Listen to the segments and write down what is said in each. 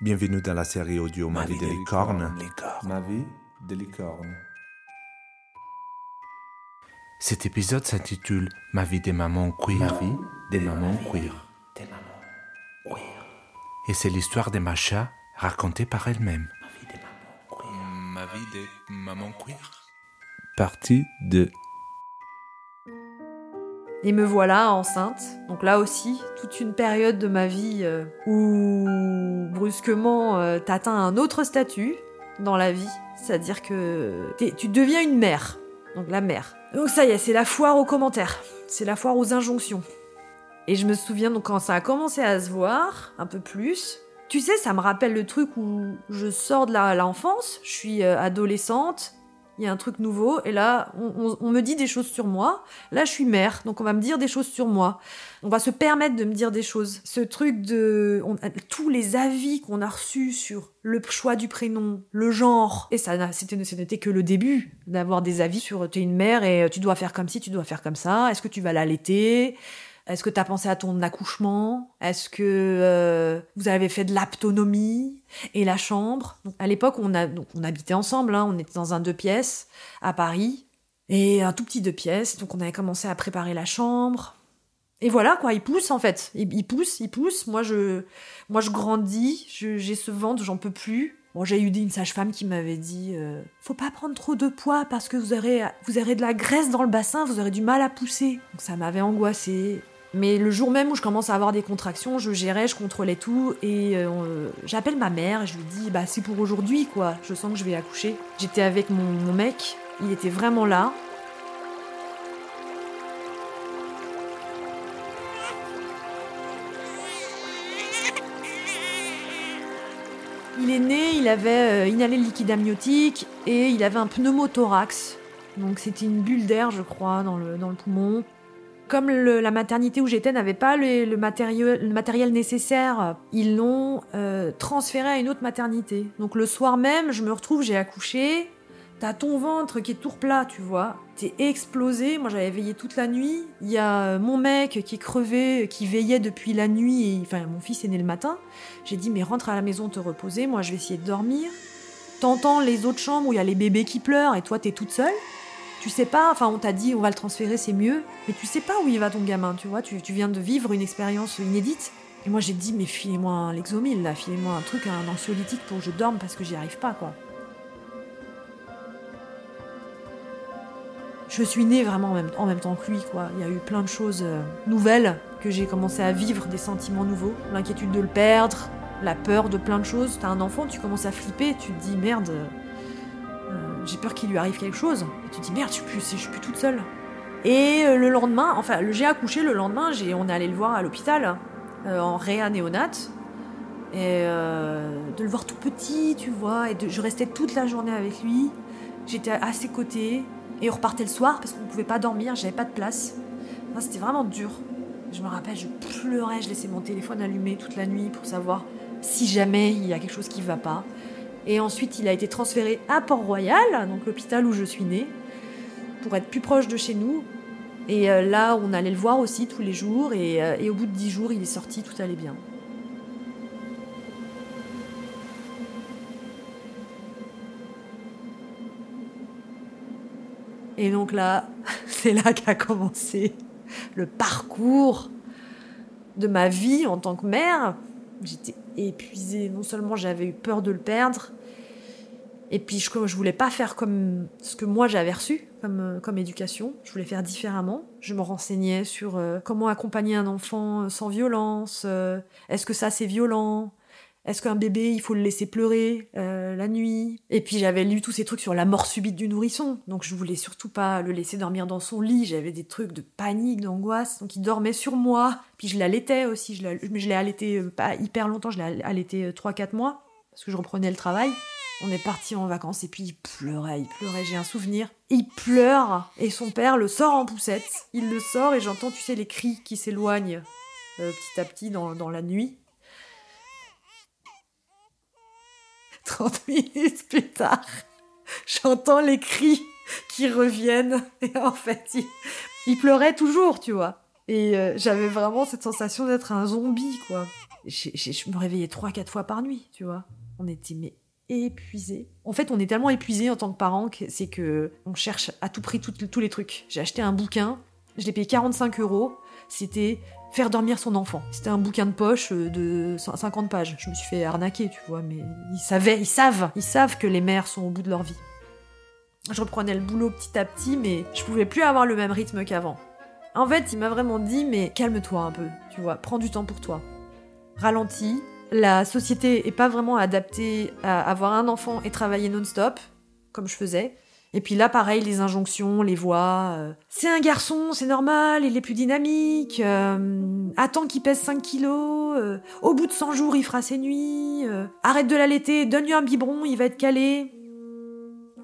Bienvenue dans la série audio Ma, vie, des licornes. Ma vie des licornes. Cet épisode s'intitule Ma vie des mamans queer. Ma vie des mamans queer. Des mamans queer. Et c'est l'histoire de Macha racontée par elle-même. Ma vie des mamans queer. Ma vie des mamans queer. Partie 2. Et me voilà enceinte. Donc là aussi, toute une période de ma vie euh, où brusquement euh, t'atteins un autre statut dans la vie. C'est-à-dire que tu deviens une mère. Donc la mère. Donc ça y est, c'est la foire aux commentaires. C'est la foire aux injonctions. Et je me souviens donc quand ça a commencé à se voir, un peu plus. Tu sais, ça me rappelle le truc où je sors de l'enfance, je suis euh, adolescente, il y a un truc nouveau, et là, on- me dit des choses sur moi. Là, je suis mère, donc on va me dire des choses sur moi. On va se permettre de me dire des choses. Ce truc de tous les avis qu'on a reçus sur le choix du prénom, le genre, et ça, c'était, que le début d'avoir des avis sur t'es une mère et tu dois faire comme ci, tu dois faire comme ça. Est-ce que tu vas l'allaiter? Est-ce que tu as pensé à ton accouchement? Est-ce que euh, vous avez fait de l'aptonomie et la chambre? À l'époque, on, habitait ensemble. hein, on était dans un deux pièces à Paris et un tout petit deux pièces. Donc on avait commencé à préparer la chambre. Et voilà quoi, il pousse en fait. Il, pousse, il pousse. Moi je, moi je grandis. J'ai ce ventre, j'en peux plus. Bon, j'ai eu une sage-femme qui m'avait dit euh, faut pas prendre trop de poids parce que vous aurez, vous aurez de la graisse dans le bassin, vous aurez du mal à pousser. Donc ça m'avait angoissée. Mais le jour même où je commence à avoir des contractions, je gérais, je contrôlais tout et euh, j'appelle ma mère et je lui dis bah c'est pour aujourd'hui quoi. Je sens que je vais accoucher. J'étais avec mon, mec, il était vraiment là. Il est né, il avait euh, inhalé le liquide amniotique et il avait un pneumothorax. Donc c'était une bulle d'air, je crois, dans le, dans le poumon. Comme la maternité où j'étais n'avait pas le, matériel, matériel nécessaire, ils l'ont euh, transféré à une autre maternité. Donc le soir même, je me retrouve, j'ai accouché. T'as ton ventre qui est tout plat, tu vois. T'es explosé. Moi, j'avais veillé toute la nuit. Il y a mon mec qui est crevé, qui veillait depuis la nuit. Et, enfin, mon fils est né le matin. J'ai dit, mais rentre à la maison te reposer. Moi, je vais essayer de dormir. T'entends les autres chambres où il y a les bébés qui pleurent et toi, t'es toute seule. Tu sais pas, enfin, on t'a dit, on va le transférer, c'est mieux. Mais tu sais pas où il va ton gamin, tu vois. Tu, viens de vivre une expérience inédite. Et moi, j'ai dit, mais filez-moi un Lexomil, là. Filez-moi un truc, un anxiolytique pour que je dorme parce que j'y arrive pas, quoi. Je suis née vraiment en même, en même temps que lui, quoi. Il y a eu plein de choses euh, nouvelles que j'ai commencé à vivre, des sentiments nouveaux. L'inquiétude de le perdre, la peur de plein de choses. T'as un enfant, tu commences à flipper, tu te dis merde, euh, j'ai peur qu'il lui arrive quelque chose. Et tu te dis merde, je suis plus, je suis plus toute seule. Et euh, le lendemain, enfin, le- j'ai accouché le lendemain, j'ai, on est allé le voir à l'hôpital, euh, en réa néonate. Et euh, de le voir tout petit, tu vois, et je restais toute la journée avec lui. J'étais à ses côtés. Et on repartait le soir parce qu'on ne pouvait pas dormir, j'avais pas de place. Enfin, C'était vraiment dur. Je me rappelle, je pleurais, je laissais mon téléphone allumé toute la nuit pour savoir si jamais il y a quelque chose qui va pas. Et ensuite, il a été transféré à Port-Royal, donc l'hôpital où je suis née, pour être plus proche de chez nous. Et euh, là, on allait le voir aussi tous les jours. Et, euh, et au bout de dix jours, il est sorti, tout allait bien. Et donc là, c'est là qu'a commencé le parcours de ma vie en tant que mère. J'étais épuisée. Non seulement j'avais eu peur de le perdre, et puis je, je voulais pas faire comme ce que moi j'avais reçu comme, euh, comme éducation. Je voulais faire différemment. Je me renseignais sur euh, comment accompagner un enfant euh, sans violence. Est-ce que ça c'est violent? Est-ce qu'un bébé, il faut le laisser pleurer euh, la nuit? Et puis j'avais lu tous ces trucs sur la mort subite du nourrisson, donc je voulais surtout pas le laisser dormir dans son lit. J'avais des trucs de panique, d'angoisse, donc il dormait sur moi. Puis je l'allaitais aussi, je mais je l'ai allaité euh, pas hyper longtemps, je l'ai allaité 3-4 mois, parce que je reprenais le travail. On est parti en vacances et puis il pleurait, il pleurait, j'ai un souvenir. Il pleure et son père le sort en poussette. Il le sort et j'entends, tu sais, les cris qui s'éloignent euh, petit à petit dans, dans la nuit. 30 minutes plus tard, j'entends les cris qui reviennent. Et en fait, il, il pleurait toujours, tu vois. Et euh, j'avais vraiment cette sensation d'être un zombie, quoi. je me réveillais trois, quatre fois par nuit, tu vois. On était mais épuisés. En fait, on est tellement épuisés en tant que parents que c'est que on cherche à tout prix tous les trucs. J'ai acheté un bouquin, je l'ai payé 45 euros. C'était faire dormir son enfant. C'était un bouquin de poche euh, de 50 pages. Je me suis fait arnaquer, tu vois, mais ils savaient, ils savent, ils savent que les mères sont au bout de leur vie. Je reprenais le boulot petit à petit, mais je pouvais plus avoir le même rythme qu'avant. En fait, il m'a vraiment dit, mais calme-toi un peu, tu vois, prends du temps pour toi. Ralentis. La société est pas vraiment adaptée à avoir un enfant et travailler non-stop, comme je faisais. Et puis là, pareil, les injonctions, les voix. euh, c'est un garçon, c'est normal, il est plus dynamique. euh, attends qu'il pèse 5 kilos. euh, au bout de 100 jours, il fera ses nuits. arrête de l'allaiter, donne-lui un biberon, il va être calé.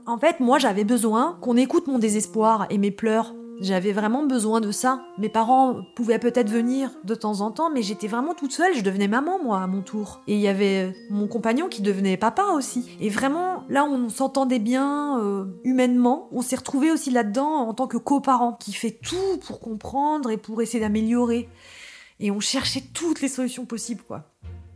En fait, moi, j'avais besoin qu'on écoute mon désespoir et mes pleurs. J'avais vraiment besoin de ça. Mes parents pouvaient peut-être venir de temps en temps, mais j'étais vraiment toute seule. Je devenais maman, moi, à mon tour. Et il y avait mon compagnon qui devenait papa aussi. Et vraiment, là, on s'entendait bien euh, humainement. On s'est retrouvés aussi là-dedans en tant que coparents, qui fait tout pour comprendre et pour essayer d'améliorer. Et on cherchait toutes les solutions possibles, quoi.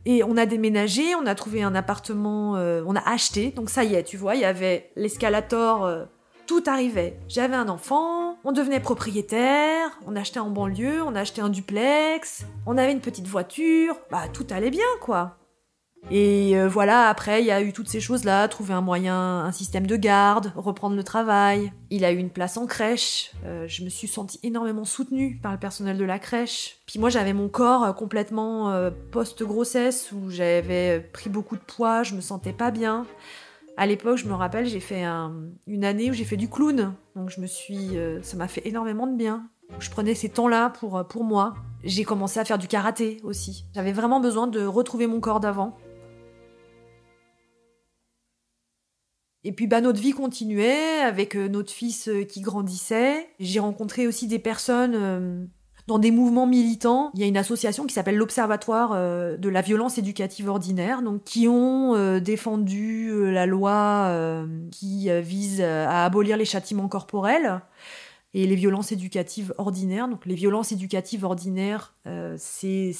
Et on a déménagé, on a trouvé un appartement, euh, on a acheté. Donc ça y est, tu vois, il y avait l'escalator, euh, tout arrivait. J'avais un enfant, on devenait propriétaire, on achetait en banlieue, on a acheté un duplex, on avait une petite voiture, bah tout allait bien quoi. Et euh, voilà, après, il y a eu toutes ces choses-là, trouver un moyen, un système de garde, reprendre le travail. Il a eu une place en crèche. Euh, je me suis sentie énormément soutenue par le personnel de la crèche. Puis moi, j'avais mon corps euh, complètement post-grossesse, où j'avais pris beaucoup de poids, je me sentais pas bien. À l'époque, je me rappelle, j'ai fait un- une année où j'ai fait du clown. Donc je me suis... ça m'a fait énormément de bien. Je prenais ces temps-là pour, pour moi. J'ai commencé à faire du karaté aussi. J'avais vraiment besoin de retrouver mon corps d'avant. Et puis bah notre vie continuait avec euh, notre fils euh, qui grandissait. J'ai rencontré aussi des personnes euh, dans des mouvements militants. Il y a une association qui s'appelle l'Observatoire de la violence éducative ordinaire, donc qui ont défendu la loi qui vise à abolir les châtiments corporels et les violences éducatives ordinaires. Donc les violences éducatives ordinaires, c'est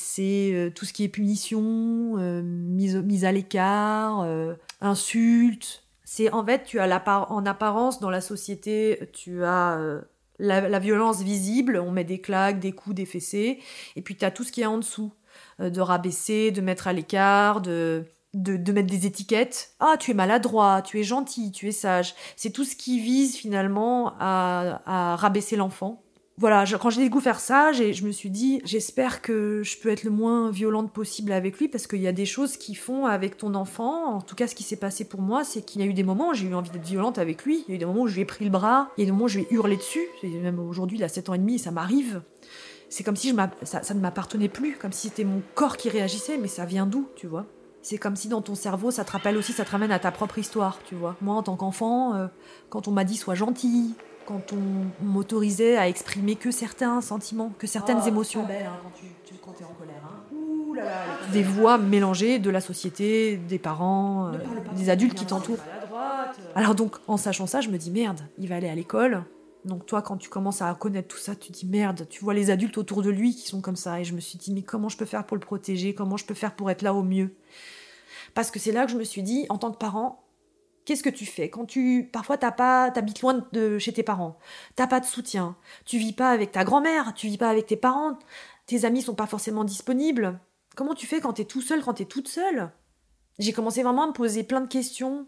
tout ce qui est punition, mise, à l'écart, insultes. C'est en fait, tu as en apparence dans la société, tu as euh, la, la violence visible, on met des claques, des coups, des fessées, et puis tu as tout ce qui est en dessous, euh, de rabaisser, de mettre à l'écart, de, de, de mettre des étiquettes. Ah, tu es maladroit, tu es gentil, tu es sage. C'est tout ce qui vise finalement à, à rabaisser l'enfant. Voilà, quand j'ai découvert ça, je me suis dit, j'espère que je peux être le moins violente possible avec lui, parce qu'il y a des choses qui font avec ton enfant. En tout cas, ce qui s'est passé pour moi, c'est qu'il y a eu des moments où j'ai eu envie d'être violente avec lui. Il y a eu des moments où je lui ai pris le bras, il y a des moments où je lui ai hurlé dessus. Même aujourd'hui, il a 7 ans et demi, ça m'arrive. C'est comme si ça ne m'appartenait plus, comme si c'était mon corps qui réagissait, mais ça vient d'où, tu vois? C'est comme si dans ton cerveau, ça te rappelle aussi, ça te ramène à ta propre histoire, tu vois? Moi, en tant qu'enfant, euh, quand on m'a dit sois gentil, quand on, m'autorisait à exprimer que certains sentiments, que certaines émotions. Des voix mélangées de la société, des parents, euh, des adultes qui t'entourent. Alors donc, en sachant ça, je me dis merde, il va aller à l'école. Donc toi, quand tu commences à connaître tout ça, tu dis merde, tu vois les adultes autour de lui qui sont comme ça. Et je me suis dit, mais comment je peux faire pour le protéger? Comment je peux faire pour être là au mieux? Parce que c'est là que je me suis dit, en tant que parent, qu'est-ce que tu fais quand tu parfois t'as pas t'habites loin de chez tes parents. T'as pas de soutien. Tu vis pas avec ta grand-mère tu vis pas avec tes parents. Tes amis sont pas forcément disponibles. Comment tu fais quand t'es tout seul quand t'es toute seule? J'ai commencé vraiment à me poser plein de questions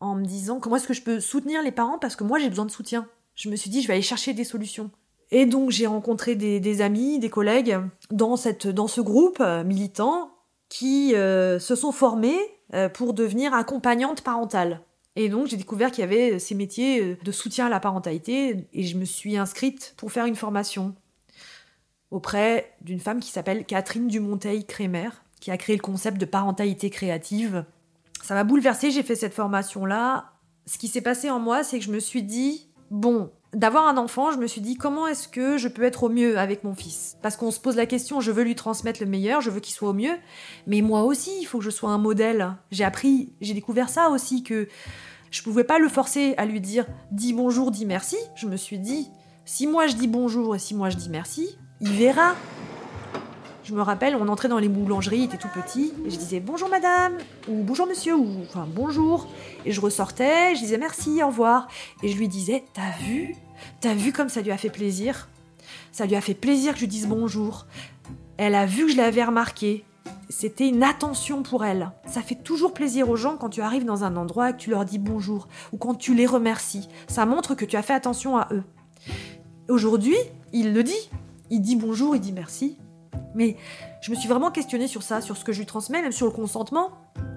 en me disant comment est-ce que je peux soutenir les parents parce que moi j'ai besoin de soutien. Je me suis dit je vais aller chercher des solutions. Et donc j'ai rencontré des, amis des collègues dans cette dans ce groupe euh, militant qui euh, se sont formés euh, pour devenir accompagnantes parentales et donc j'ai découvert qu'il y avait ces métiers euh, de soutien à la parentalité et je me suis inscrite pour faire une formation auprès d'une femme qui s'appelle Catherine Dumonteil-Crémer, qui a créé le concept de parentalité créative. Ça m'a bouleversée, j'ai fait cette formation-là. Ce qui s'est passé en moi, c'est que je me suis dit, bon, d'avoir un enfant, je me suis dit, comment est-ce que je peux être au mieux avec mon fils? Parce qu'on se pose la question, je veux lui transmettre le meilleur, je veux qu'il soit au mieux, mais moi aussi, il faut que je sois un modèle. J'ai appris, j'ai découvert ça aussi, que je pouvais pas le forcer à lui dire dis bonjour, dis merci. Je me suis dit si moi je dis bonjour et si moi je dis merci, il verra. Je me rappelle, on entrait dans les boulangeries, il était tout petit, et je disais bonjour madame, ou bonjour monsieur, ou enfin bonjour. Et je ressortais, je disais merci, au revoir. Et je lui disais, t'as vu? T'as vu comme ça lui a fait plaisir? Ça lui a fait plaisir que je lui dise bonjour. Elle a vu que je l'avais remarqué. C'était une attention pour elle. Ça fait toujours plaisir aux gens quand tu arrives dans un endroit et que tu leur dis bonjour, ou quand tu les remercies. Ça montre que tu as fait attention à eux. Aujourd'hui, il le dit. Il dit bonjour, il dit merci. Mais je me suis vraiment questionnée sur ça, sur ce que je lui transmets, même sur le consentement.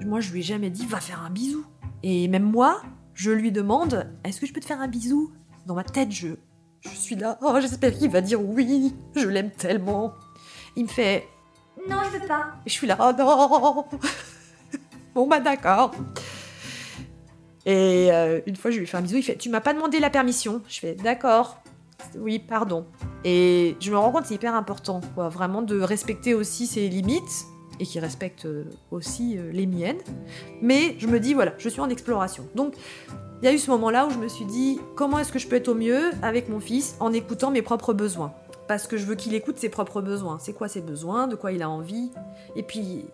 Moi, je lui ai jamais dit va faire un bisou. Et même moi, je lui demande est-ce que je peux te faire un bisou? Dans ma tête, je, je suis là. Oh, j'espère qu'il va dire oui. Je l'aime tellement. Il me fait Non, je veux pas. et je suis là, oh non Bon bah d'accord. Et euh, une fois, je lui fais un bisou, il fait Tu m'as pas demandé la permission Je fais D'accord. Oui, pardon. Et je me rends compte c'est hyper important, vraiment de respecter aussi ses limites et qui respecte euh, aussi euh, les miennes. Mais je me dis, voilà, je suis en exploration. Donc, il y a eu ce moment-là où je me suis dit, comment est-ce que je peux être au mieux avec mon fils en écoutant mes propres besoins? Parce que je veux qu'il écoute ses propres besoins. C'est quoi ses besoins? De quoi il a envie? Et puis,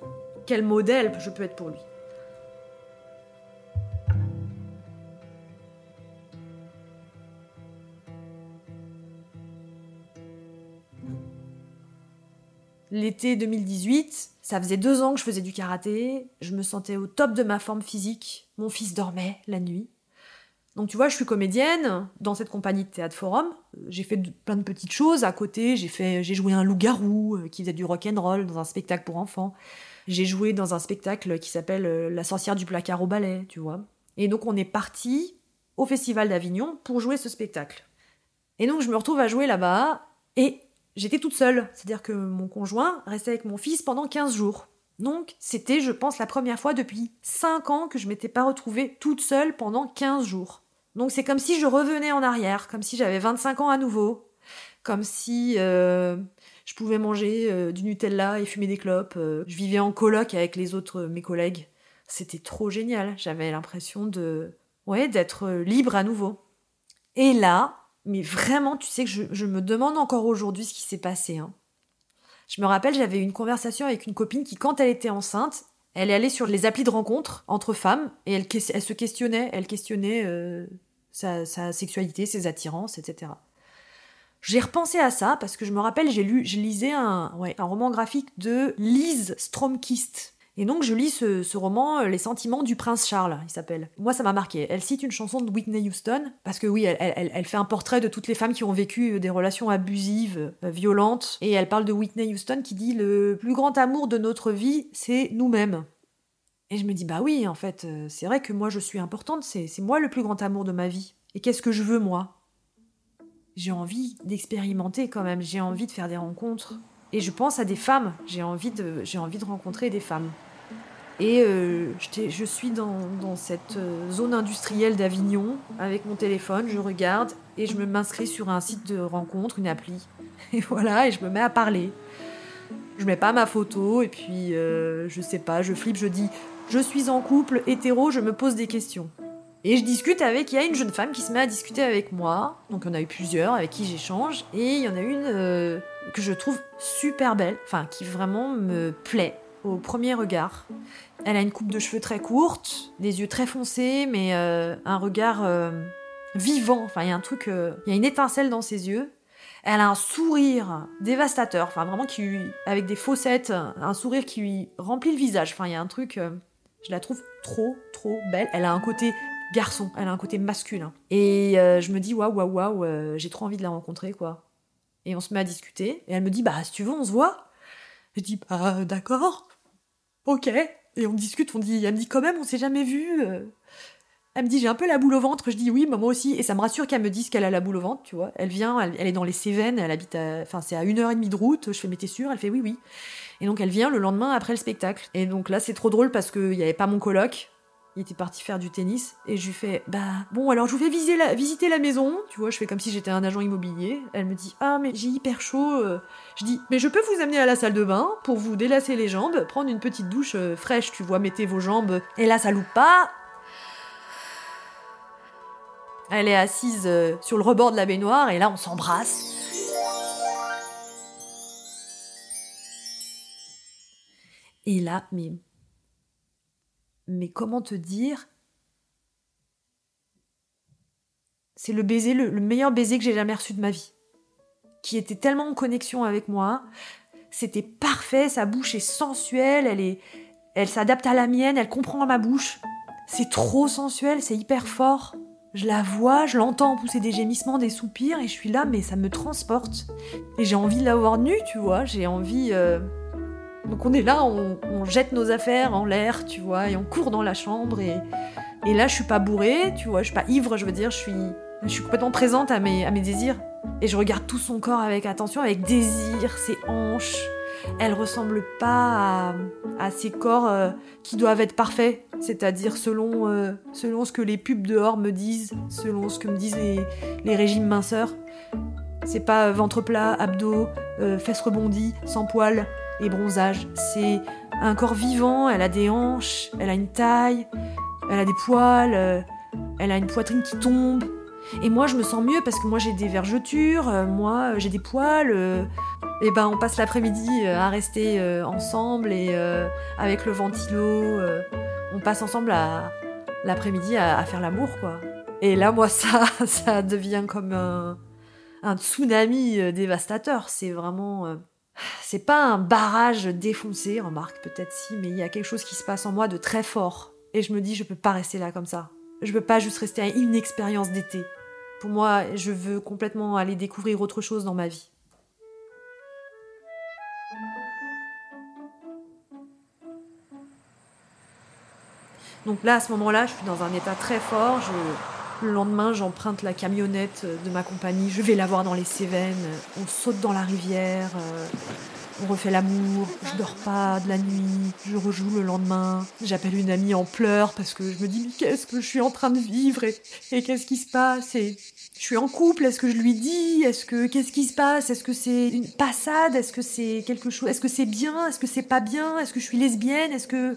quel modèle je peux être pour lui? L'été 2018, ça faisait deux ans que je faisais du karaté, je me sentais au top de ma forme physique, mon fils dormait la nuit. Donc tu vois, je suis comédienne dans cette compagnie de théâtre forum. J'ai fait plein de petites choses à côté. J'ai fait, j'ai joué un loup-garou euh, qui faisait du rock and roll dans un spectacle pour enfants. J'ai joué dans un spectacle qui s'appelle euh, La sorcière du placard au ballet, tu vois. Et donc on est parti au Festival d'Avignon pour jouer ce spectacle. Et donc je me retrouve à jouer là-bas et j'étais toute seule. C'est-à-dire que mon conjoint restait avec mon fils pendant 15 jours. Donc c'était, je pense, la première fois depuis 5 ans que je m'étais pas retrouvée toute seule pendant 15 jours. Donc c'est comme si je revenais en arrière, comme si j'avais 25 ans à nouveau, comme si euh, je pouvais manger euh, du Nutella et fumer des clopes. euh, je vivais en coloc avec les autres, euh, mes collègues. C'était trop génial. J'avais l'impression de, ouais, d'être libre à nouveau. Et là, mais vraiment, tu sais que je, me demande encore aujourd'hui ce qui s'est passé. hein. Je me rappelle, j'avais une conversation avec une copine qui, quand elle était enceinte, elle est allée sur les applis de rencontre entre femmes et elle, se questionnait, elle questionnait euh, sa, sa sexualité, ses attirances, etc. J'ai repensé à ça parce que je me rappelle, j'ai lu, je lisais un, ouais, un roman graphique de Lise Stromkist. Et donc je lis ce, roman, euh, Les sentiments du prince Charles, il s'appelle. Moi ça m'a marqué. Elle cite une chanson de Whitney Houston, parce que oui, elle, elle- fait un portrait de toutes les femmes qui ont vécu euh, des relations abusives, euh, violentes, et elle parle de Whitney Houston qui dit Le plus grand amour de notre vie, c'est nous-mêmes. Et je me dis, bah oui, en fait, c'est vrai que moi je suis importante, c'est moi le plus grand amour de ma vie. Et qu'est-ce que je veux, moi? J'ai envie d'expérimenter quand même, j'ai envie de faire des rencontres. Et je pense à des femmes, j'ai envie de, j'ai envie de rencontrer des femmes. Et euh, je suis dans, dans cette euh, zone industrielle d'Avignon avec mon téléphone, je regarde et je me m'inscris sur un site de rencontre, une appli. Et voilà, et je me mets à parler. Je mets pas ma photo et puis euh, je sais pas, je flippe, je dis je suis en couple hétéro, je me pose des questions. Et je discute avec, il y a une jeune femme qui se met à discuter avec moi, donc en a eu plusieurs avec qui j'échange, et il y en a une euh, que je trouve super belle, enfin qui vraiment me plaît au premier regard. Elle a une coupe de cheveux très courte, des yeux très foncés, mais euh, un regard euh, vivant, enfin il y a un truc, il y a une étincelle dans ses yeux. Elle a un sourire dévastateur, enfin vraiment qui avec des fossettes, un sourire qui lui remplit le visage. Enfin, il y a un truc, je la trouve trop, trop belle. Elle a un côté garçon, elle a un côté masculin. Et euh, je me dis waouh, waouh, waouh, euh, j'ai trop envie de la rencontrer, quoi. Et on se met à discuter, et elle me dit bah si tu veux, on se voit. Je dis bah d'accord, ok. Et on discute, on dit, elle me dit quand même, on s'est jamais vu. euh. Elle me dit j'ai un peu la boule au ventre, je dis oui, bah, moi aussi, et ça me rassure qu'elle me dise qu'elle a la boule au ventre, tu vois. Elle vient, elle, elle est dans les Cévennes, elle habite à, enfin c'est à une heure et demie de route. Je fais mais t'es sûre? Elle fait oui oui. Et donc elle vient le lendemain après le spectacle. Et donc là c'est trop drôle parce qu'il n'y avait pas mon coloc. Il était parti faire du tennis et je lui fais bah bon alors je vous fais visiter la, maison, tu vois, je fais comme si j'étais un agent immobilier. Elle me dit ah mais j'ai hyper chaud. euh. Je dis mais je peux vous amener à la salle de bain pour vous délasser les jambes, prendre une petite douche euh, fraîche, tu vois, mettez vos jambes. Et là ça loupe pas. Elle est assise euh, sur le rebord de la baignoire et là on s'embrasse. Et là, mais. Mais comment te dire C'est le baiser, le, le meilleur baiser que j'ai jamais reçu de ma vie. Qui était tellement en connexion avec moi. C'était parfait, sa bouche est sensuelle, elle est. Elle s'adapte à la mienne, elle comprend ma bouche. C'est trop sensuel, c'est hyper fort. Je la vois, je l'entends pousser des gémissements, des soupirs, et je suis là, mais ça me transporte. Et j'ai envie de l'avoir nue, tu vois, j'ai envie. euh, Donc on est là, on, jette nos affaires en l'air, tu vois, et on court dans la chambre, et, là je suis pas bourrée, tu vois, je suis pas ivre, je veux dire, je suis, je suis complètement présente à mes, à mes désirs. Et je regarde tout son corps avec attention, avec désir, ses hanches. Elle ressemble pas à, ces corps euh, qui doivent être parfaits, c'est-à-dire selon, euh, selon ce que les pubs dehors me disent, selon ce que me disent les, régimes minceurs. C'est pas ventre plat, abdos, euh, fesses rebondies, sans poils et bronzage. C'est un corps vivant, elle a des hanches, elle a une taille, elle a des poils, euh, elle a une poitrine qui tombe. Et moi, je me sens mieux parce que moi, j'ai des vergetures, euh, moi, euh, j'ai des poils. et ben, on passe l'après-midi à rester ensemble et avec le ventilo, on passe ensemble à l'après-midi à, faire l'amour, quoi. Et là, moi, ça, ça devient comme un, un tsunami dévastateur. C'est vraiment. C'est pas un barrage défoncé, remarque peut-être si, mais il y a quelque chose qui se passe en moi de très fort. Et je me dis, je peux pas rester là comme ça. Je peux pas juste rester à une expérience d'été. Pour moi, je veux complètement aller découvrir autre chose dans ma vie. Donc là, à ce moment-là, je suis dans un état très fort. Je- Le lendemain, j'emprunte la camionnette de ma compagnie. Je vais la voir dans les Cévennes. On saute dans la rivière. euh, On refait l'amour. Je dors pas de la nuit. Je rejoue le lendemain. J'appelle une amie en pleurs parce que je me dis mais qu'est-ce que je suis en train de vivre et, qu'est-ce qui se passe et je suis en couple. Est-ce que je lui dis Est-ce que qu'est-ce qui se passe Est-ce que c'est une passade Est-ce que c'est quelque chose Est-ce que c'est bien Est-ce que c'est pas bien Est-ce que je suis lesbienne Est-ce que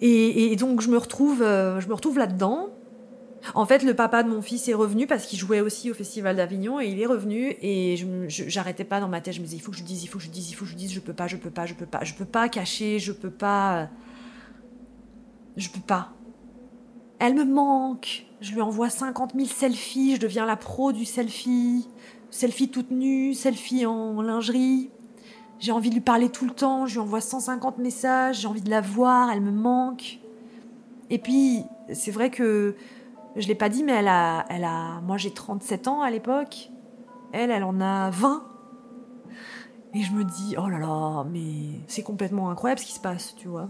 et, et donc je me retrouve, euh, je me retrouve là-dedans. En fait, le papa de mon fils est revenu parce qu'il jouait aussi au Festival d'Avignon et il est revenu et j'arrêtais pas dans ma tête. Je me disais il faut que je dise, il faut que je dise, il faut que je dise. Je peux pas, je peux pas, je peux pas, je peux pas cacher, je peux pas, je peux pas. Elle me manque. Je lui envoie 50 000 selfies. Je deviens la pro du selfie. Selfie toute nue, selfie en lingerie. J'ai envie de lui parler tout le temps, je lui envoie 150 messages, j'ai envie de la voir, elle me manque. Et puis, c'est vrai que je l'ai pas dit, mais elle a, elle a, moi j'ai 37 ans à l'époque, elle, elle en a 20. Et je me dis, oh là là, mais c'est complètement incroyable ce qui se passe, tu vois.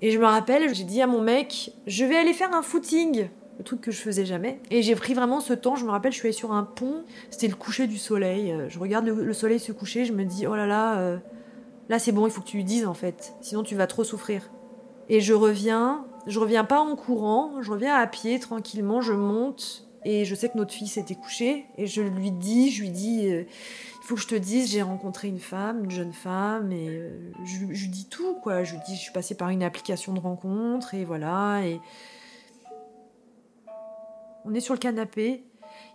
Et je me rappelle, j'ai dit à mon mec, je vais aller faire un footing, le truc que je faisais jamais. Et j'ai pris vraiment ce temps, je me rappelle, je suis allée sur un pont, c'était le coucher du soleil. Je regarde le, le soleil se coucher, je me dis, oh là là, euh, là c'est bon, il faut que tu lui dises en fait, sinon tu vas trop souffrir. Et je reviens, je reviens pas en courant, je reviens à pied tranquillement, je monte et je sais que notre fille s'était couchée et je lui dis, je lui dis, euh, il faut que je te dise, j'ai rencontré une femme, une jeune femme et euh, je, je lui dis tout quoi, je lui dis, je suis passée par une application de rencontre et voilà et on est sur le canapé,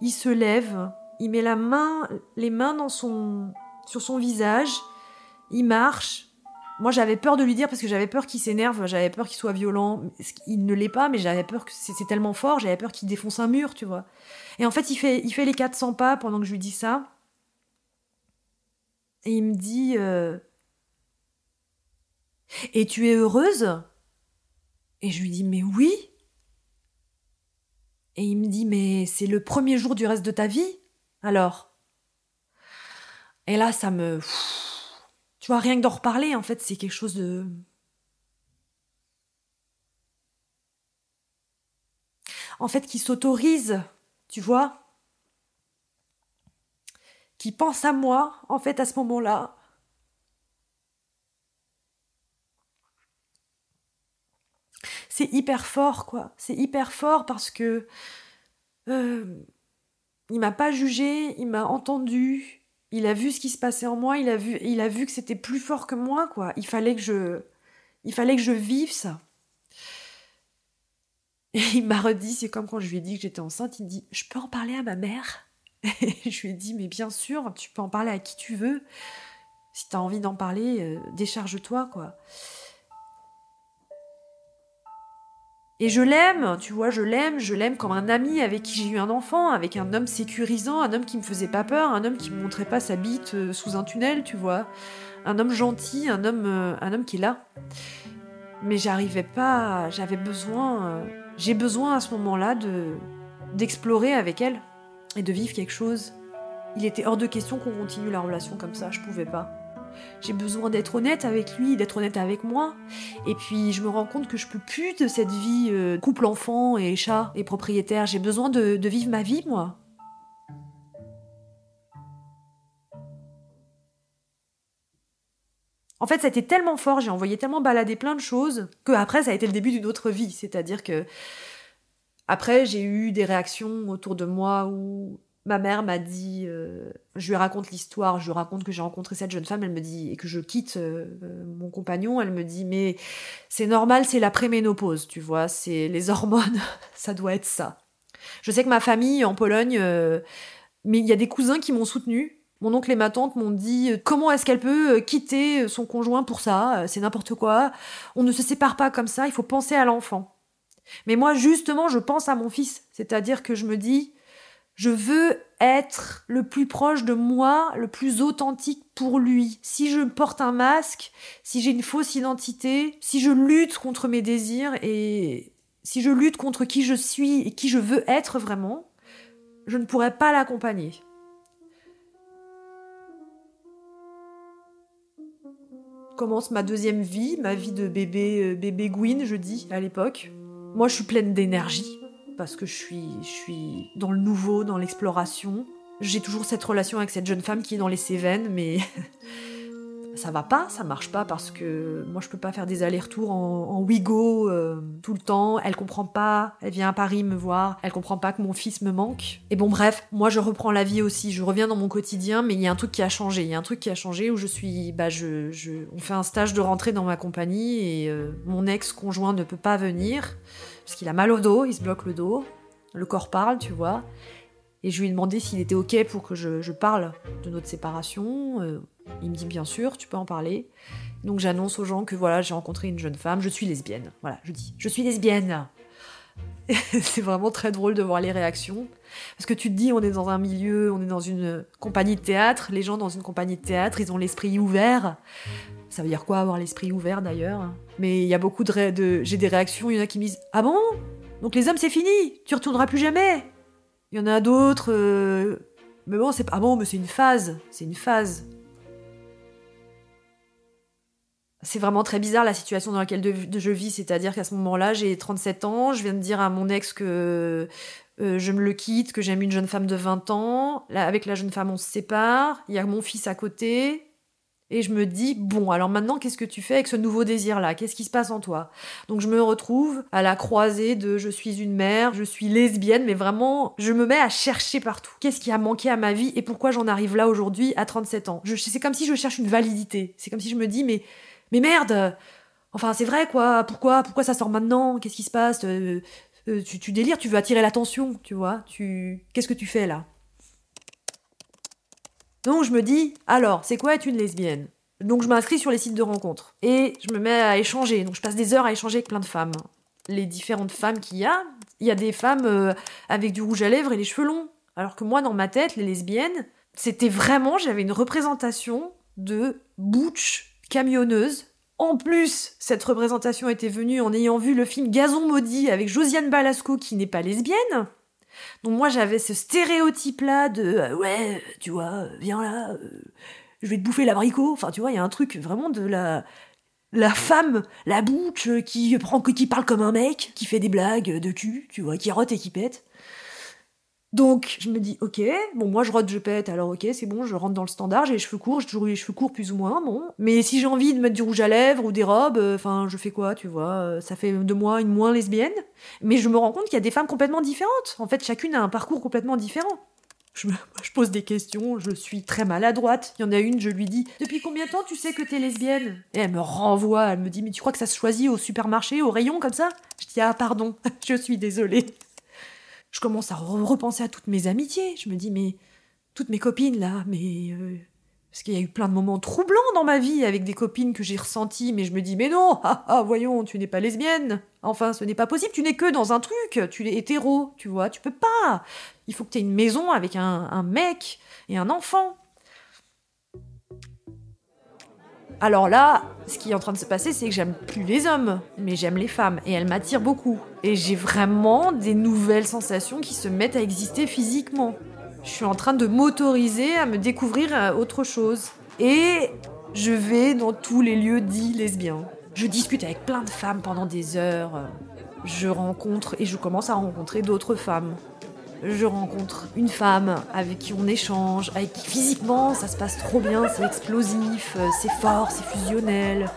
il se lève, il met la main, les mains dans son, sur son visage, il marche. Moi, j'avais peur de lui dire parce que j'avais peur qu'il s'énerve, j'avais peur qu'il soit violent. Il ne l'est pas, mais j'avais peur que c'est tellement fort, j'avais peur qu'il défonce un mur, tu vois. Et en fait, il fait, il fait les 400 pas pendant que je lui dis ça. Et il me dit euh, Et tu es heureuse? Et je lui dis Mais oui Et il me dit Mais c'est le premier jour du reste de ta vie Alors? Et là, ça me. Tu vois, rien que d'en reparler, en fait, c'est quelque chose de. En fait, qui s'autorise, tu vois Qui pense à moi, en fait, à ce moment-là. C'est hyper fort, quoi. C'est hyper fort parce que. euh, il m'a pas jugé, il m'a entendu, il a vu ce qui se passait en moi, il a vu, il a vu que c'était plus fort que moi, quoi. Il fallait que je, il fallait que je vive ça. Et il m'a redit, c'est comme quand je lui ai dit que j'étais enceinte, il me dit, je peux en parler à ma mère? Et je lui ai dit, mais bien sûr, tu peux en parler à qui tu veux. Si t'as envie d'en parler, euh, décharge-toi, quoi. Et je l'aime, tu vois, je l'aime, je l'aime comme un ami avec qui j'ai eu un enfant, avec un homme sécurisant, un homme qui me faisait pas peur, un homme qui me montrait pas sa bite euh, sous un tunnel, tu vois. Un homme gentil, un homme, euh, un homme qui est là. Mais j'arrivais pas, j'avais besoin, euh, j'ai besoin à ce moment-là de d'explorer avec elle et de vivre quelque chose. Il était hors de question qu'on continue la relation comme ça, je pouvais pas. J'ai besoin d'être honnête avec lui, d'être honnête avec moi. Et puis je me rends compte que je peux plus de cette vie euh, couple enfant et chat et propriétaire. J'ai besoin de, de vivre ma vie, moi. En fait, ça a été tellement fort, j'ai envoyé tellement balader plein de choses, que après, ça a été le début d'une autre vie. C'est-à-dire que après, j'ai eu des réactions autour de moi où ma mère m'a dit, euh, je lui raconte l'histoire, je lui raconte que j'ai rencontré cette jeune femme, elle me dit, et que je quitte euh, euh, mon compagnon, elle me dit, mais c'est normal, c'est la préménopause, tu vois, c'est les hormones, ça doit être ça. Je sais que ma famille en Pologne, mais il y a des cousins qui m'ont soutenu. Mon oncle et ma tante m'ont dit comment est-ce qu'elle peut quitter son conjoint pour ça C'est n'importe quoi. On ne se sépare pas comme ça. Il faut penser à l'enfant. Mais moi, justement, je pense à mon fils. C'est-à-dire que je me dis, je veux être le plus proche de moi, le plus authentique pour lui. Si je porte un masque, si j'ai une fausse identité, si je lutte contre mes désirs et si je lutte contre qui je suis et qui je veux être vraiment, je ne pourrais pas l'accompagner. Commence ma deuxième vie, ma vie de bébé, euh, bébé Gwyn, je dis, à l'époque. Moi, je suis pleine d'énergie parce que je suis, je suis dans le nouveau, dans l'exploration. J'ai toujours cette relation avec cette jeune femme qui est dans les Cévennes, mais ça va pas, ça marche pas parce que moi je peux pas faire des allers-retours en, en Ouigo euh, tout le temps. Elle comprend pas, elle vient à Paris me voir, elle comprend pas que mon fils me manque. Et bon bref, moi je reprends la vie aussi, je reviens dans mon quotidien, mais il y a un truc qui a changé, il y a un truc qui a changé où je suis, bah je, je on fait un stage de rentrée dans ma compagnie et euh, mon ex-conjoint ne peut pas venir parce qu'il a mal au dos, il se bloque le dos, le corps parle, tu vois. Et je lui ai demandé s'il était ok pour que je, parle de notre séparation. Euh, il me dit bien sûr, tu peux en parler. Donc j'annonce aux gens que voilà, j'ai rencontré une jeune femme, je suis lesbienne. Voilà, je dis, je suis lesbienne. c'est vraiment très drôle de voir les réactions. Parce que tu te dis, on est dans un milieu, on est dans une compagnie de théâtre. Les gens dans une compagnie de théâtre, ils ont l'esprit ouvert. Ça veut dire quoi avoir l'esprit ouvert d'ailleurs? Mais il y a beaucoup de, de j'ai des réactions. Il y en a qui me disent, ah bon? Donc les hommes c'est fini, tu retourneras plus jamais. Il y en a d'autres. euh, Mais bon, c'est pas ah bon, mais c'est une phase, c'est une phase. C'est vraiment très bizarre la situation dans laquelle je vis, c'est-à-dire qu'à ce moment-là, j'ai 37 ans, je viens de dire à mon ex que euh, je me le quitte, que j'aime une jeune femme de 20 ans. Avec la jeune femme, on se sépare, il y a mon fils à côté. Et je me dis, bon, alors maintenant, qu'est-ce que tu fais avec ce nouveau désir-là? Qu'est-ce qui se passe en toi? Donc je me retrouve à la croisée de je suis une mère, je suis lesbienne, mais vraiment, je me mets à chercher partout. Qu'est-ce qui a manqué à ma vie et pourquoi j'en arrive là aujourd'hui à 37 ans? C'est comme si je cherche une validité. C'est comme si je me dis, mais, mais merde Enfin, c'est vrai, quoi. Pourquoi, pourquoi ça sort maintenant? Qu'est-ce qui se passe? Euh, euh, tu, tu délires, tu veux attirer l'attention, tu vois. Tu, qu'est-ce que tu fais là? Donc je me dis, alors, c'est quoi être une lesbienne? Donc je m'inscris sur les sites de rencontres et je me mets à échanger. Donc je passe des heures à échanger avec plein de femmes. Les différentes femmes qu'il y a, il y a des femmes euh, avec du rouge à lèvres et les cheveux longs. Alors que moi, dans ma tête, les lesbiennes, c'était vraiment, j'avais une représentation de butch camionneuse. En plus, cette représentation était venue en ayant vu le film Gazon maudit avec Josiane Balasco qui n'est pas lesbienne. Donc moi j'avais ce stéréotype-là de euh, ouais, euh, tu vois, euh, viens là, je vais te bouffer l'abricot. Enfin tu vois, il y a un truc vraiment de la la femme, la bouche qui prend qui parle comme un mec, qui fait des blagues de cul, tu vois, qui rote et qui pète. Donc je me dis ok, bon moi je rote, je pète, alors ok c'est bon, je rentre dans le standard, j'ai les cheveux courts, j'ai toujours eu les cheveux courts plus ou moins, bon. Mais si j'ai envie de mettre du rouge à lèvres ou des robes, euh, enfin je fais quoi, tu vois, euh, ça fait de moi une moins lesbienne. Mais je me rends compte qu'il y a des femmes complètement différentes. En fait, chacune a un parcours complètement différent. Je, je pose des questions, je suis très maladroite. Il y en a une, je lui dis Depuis combien de temps tu sais que t'es lesbienne? Et elle me renvoie, elle me dit Mais tu crois que ça se choisit au supermarché, au rayon comme ça? Je dis Ah, pardon, je suis désolée. Je commence à re- repenser à toutes mes amitiés. Je me dis Mais toutes mes copines là, mais. euh, Parce qu'il y a eu plein de moments troublants dans ma vie avec des copines que j'ai ressentis, mais je me dis, mais non, ah, ah, voyons, tu n'es pas lesbienne. Enfin, ce n'est pas possible, tu n'es que dans un truc, tu es hétéro, tu vois, tu peux pas. Il faut que tu une maison avec un, un mec et un enfant. Alors là, ce qui est en train de se passer, c'est que j'aime plus les hommes, mais j'aime les femmes, et elles m'attirent beaucoup. Et j'ai vraiment des nouvelles sensations qui se mettent à exister physiquement. Je suis en train de m'autoriser à me découvrir à autre chose. Et je vais dans tous les lieux dits lesbiens. Je discute avec plein de femmes pendant des heures. Je rencontre et je commence à rencontrer d'autres femmes. Je rencontre une femme avec qui on échange, avec qui physiquement ça se passe trop bien, c'est explosif, c'est fort, c'est fusionnel.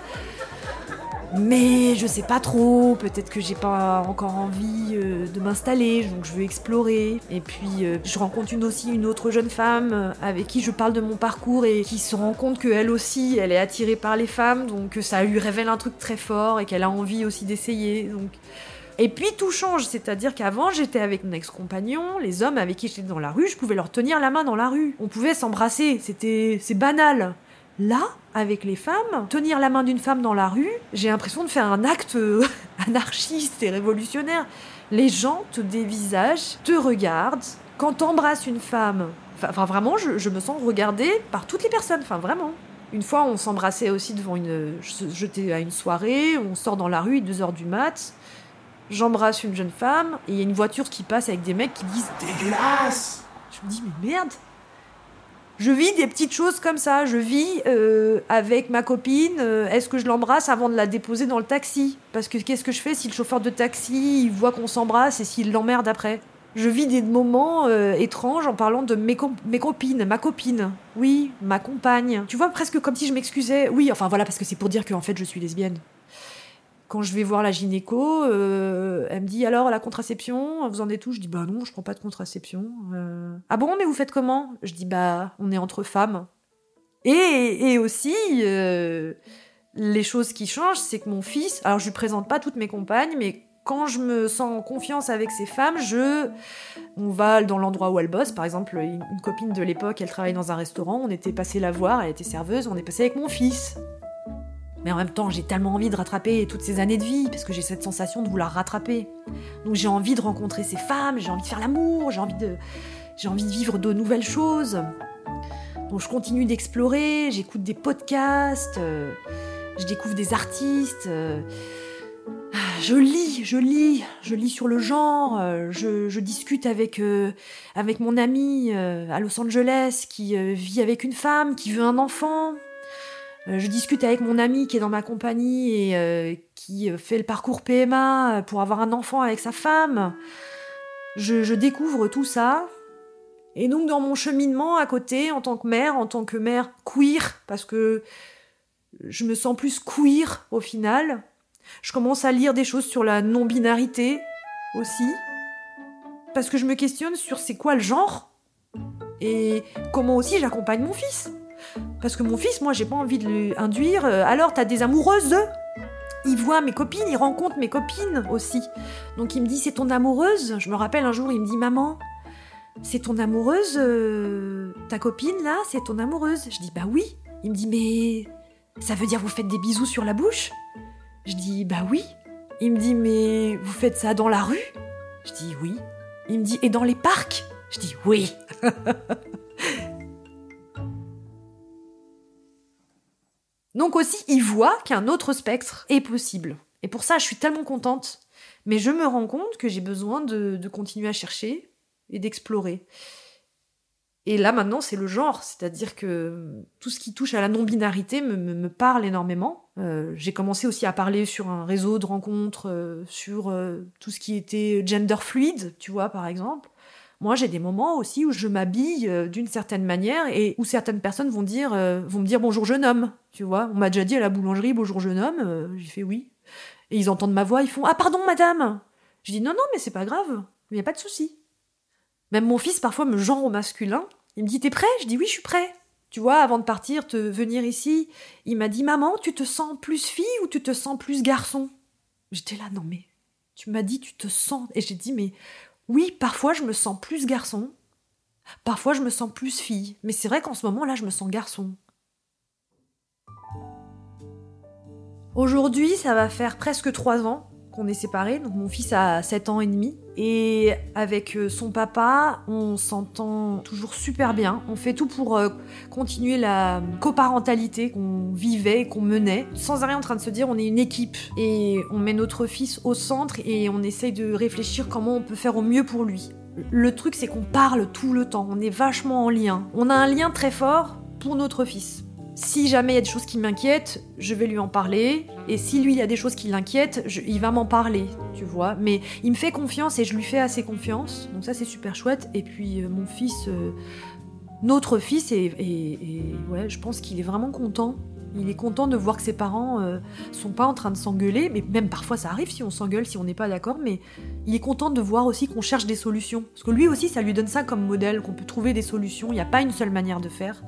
Mais je sais pas trop, peut-être que j'ai pas encore envie euh, de m'installer, donc je veux explorer. Et puis euh, je rencontre une aussi une autre jeune femme euh, avec qui je parle de mon parcours et qui se rend compte qu'elle aussi, elle est attirée par les femmes, donc ça lui révèle un truc très fort et qu'elle a envie aussi d'essayer. Et puis tout change, c'est-à-dire qu'avant j'étais avec mon ex-compagnon, les hommes avec qui j'étais dans la rue, je pouvais leur tenir la main dans la rue. On pouvait s'embrasser, c'était c'est banal. Là, avec les femmes, tenir la main d'une femme dans la rue, j'ai l'impression de faire un acte anarchiste et révolutionnaire. Les gens te dévisagent, te regardent. Quand t'embrasses une femme, enfin vraiment, je, je me sens regardée par toutes les personnes, enfin vraiment. Une fois, on s'embrassait aussi devant une. J'étais à une soirée, on sort dans la rue, 2h du mat. J'embrasse une jeune femme, et il y a une voiture qui passe avec des mecs qui disent Dégueulasse Je me dis, mais merde je vis des petites choses comme ça. Je vis euh, avec ma copine. euh, Est-ce que je l'embrasse avant de la déposer dans le taxi? Parce que qu'est-ce que je fais si le chauffeur de taxi il voit qu'on s'embrasse et s'il l'emmerde après? Je vis des moments euh, étranges en parlant de mes, mes copines, ma copine. Oui, ma compagne. Tu vois, presque comme si je m'excusais. Oui, enfin voilà, parce que c'est pour dire qu'en fait je suis lesbienne. Quand je vais voir la gynéco, euh, elle me dit alors la contraception, vous en êtes où? Je dis bah non, je prends pas de contraception. Euh, ah bon, mais vous faites comment? Je dis bah on est entre femmes. Et, aussi, euh, les choses qui changent, c'est que mon fils, alors je lui présente pas toutes mes compagnes, mais quand je me sens en confiance avec ces femmes, je, on va dans l'endroit où elle bosse. Par exemple, une, une copine de l'époque, elle travaille dans un restaurant, on était passé la voir, elle était serveuse, on est passé avec mon fils. Mais en même temps, j'ai tellement envie de rattraper toutes ces années de vie, parce que j'ai cette sensation de vouloir rattraper. Donc j'ai envie de rencontrer ces femmes, j'ai envie de faire l'amour, j'ai envie de, j'ai envie de vivre de nouvelles choses. Donc je continue d'explorer, j'écoute des podcasts, euh, je découvre des artistes, euh, je lis, je lis, je lis sur le genre, euh, je, discute avec, avec mon ami à Los Angeles qui vit avec une femme, qui veut un enfant. Euh, je discute avec mon ami qui est dans ma compagnie et euh, qui euh, fait le parcours PMA pour avoir un enfant avec sa femme. Je, je découvre tout ça. Et donc dans mon cheminement à côté, en tant que mère, en tant que mère queer, parce que je me sens plus queer au final, je commence à lire des choses sur la non-binarité aussi, parce que je me questionne sur c'est quoi le genre et comment aussi j'accompagne mon fils. Parce que mon fils, moi, j'ai pas envie de lui induire. euh, alors, t'as des amoureuses? Il voit mes copines, il rencontre mes copines aussi. Donc, il me dit, c'est ton amoureuse? Je me rappelle un jour, il me dit, maman, c'est ton amoureuse euh, Ta copine, là, c'est ton amoureuse? Je dis, bah oui. Il me dit, mais ça veut dire vous faites des bisous sur la bouche? Je dis, bah oui. Il me dit, mais vous faites ça dans la rue? Je dis, oui. Il me dit, et dans les parcs? Je dis, oui. Donc aussi, il voit qu'un autre spectre est possible. Et pour ça, je suis tellement contente. Mais je me rends compte que j'ai besoin de, continuer à chercher et d'explorer. Et là, maintenant, c'est le genre. C'est-à-dire que tout ce qui touche à la non-binarité me parle énormément. Euh, j'ai commencé aussi à parler sur un réseau de rencontres, euh, sur euh, tout ce qui était gender fluide, tu vois, par exemple. Moi, j'ai des moments aussi où je m'habille euh, d'une certaine manière et où certaines personnes vont dire, euh, vont me dire bonjour jeune homme. Tu vois, on m'a déjà dit à la boulangerie bonjour jeune homme. euh, J'ai fait oui. Et ils entendent ma voix, ils font ah pardon madame. Je dis non non mais c'est pas grave, il y a pas de souci. Même mon fils parfois me genre au masculin. Il me dit t'es prêt? Je dis oui je suis prêt. Tu vois, avant de partir, te venir ici, il m'a dit maman, tu te sens plus fille ou tu te sens plus garçon? J'étais là non mais tu m'as dit tu te sens et j'ai dit mais oui, parfois je me sens plus garçon, parfois je me sens plus fille, mais c'est vrai qu'en ce moment-là, je me sens garçon. Aujourd'hui, ça va faire presque trois ans qu'on est séparés. Donc mon fils a 7 ans et demi. Et avec euh, son papa, on s'entend toujours super bien. On fait tout pour euh, continuer la coparentalité qu'on vivait et qu'on menait, sans arrêt en train de se dire on est une équipe et on met notre fils au centre et on essaye de réfléchir comment on peut faire au mieux pour lui. Le truc c'est qu'on parle tout le temps, on est vachement en lien. On a un lien très fort pour notre fils. Si jamais il y a des choses qui m'inquiètent, je vais lui en parler. Et si lui, il y a des choses qui l'inquiètent, il va m'en parler, tu vois. Mais il me fait confiance et je lui fais assez confiance. Donc ça, c'est super chouette. Et puis, euh, mon fils, euh, notre fils, et, ouais, je pense qu'il est vraiment content. Il est content de voir que ses parents euh, sont pas en train de s'engueuler, mais même parfois ça arrive si on s'engueule, si on n'est pas d'accord, mais il est content de voir aussi qu'on cherche des solutions. Parce que lui aussi, ça lui donne ça comme modèle, qu'on peut trouver des solutions, il n'y a pas une seule manière de faire.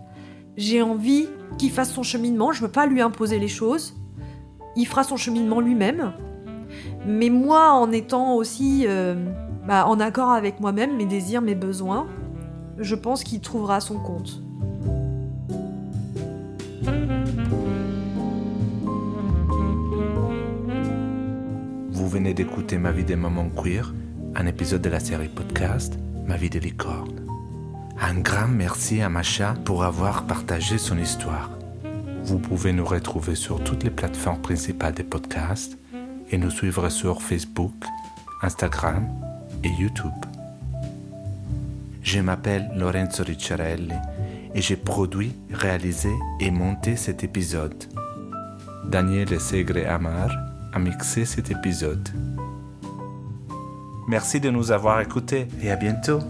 J'ai envie qu'il fasse son cheminement, je veux pas lui imposer les choses. Il fera son cheminement lui-même. Mais moi, en étant aussi euh, bah, en accord avec moi-même, mes désirs, mes besoins, je pense qu'il trouvera son compte. Vous venez d'écouter Ma vie des mamans queer, un épisode de la série podcast Ma vie de licorne. Un grand merci à Macha pour avoir partagé son histoire. Vous pouvez nous retrouver sur toutes les plateformes principales des podcasts et nous suivre sur Facebook, Instagram et YouTube. Je m'appelle Lorenzo Ricciarelli et j'ai produit, réalisé et monté cet épisode. Daniel Segre Amar a mixé cet épisode. Merci de nous avoir écoutés et à bientôt.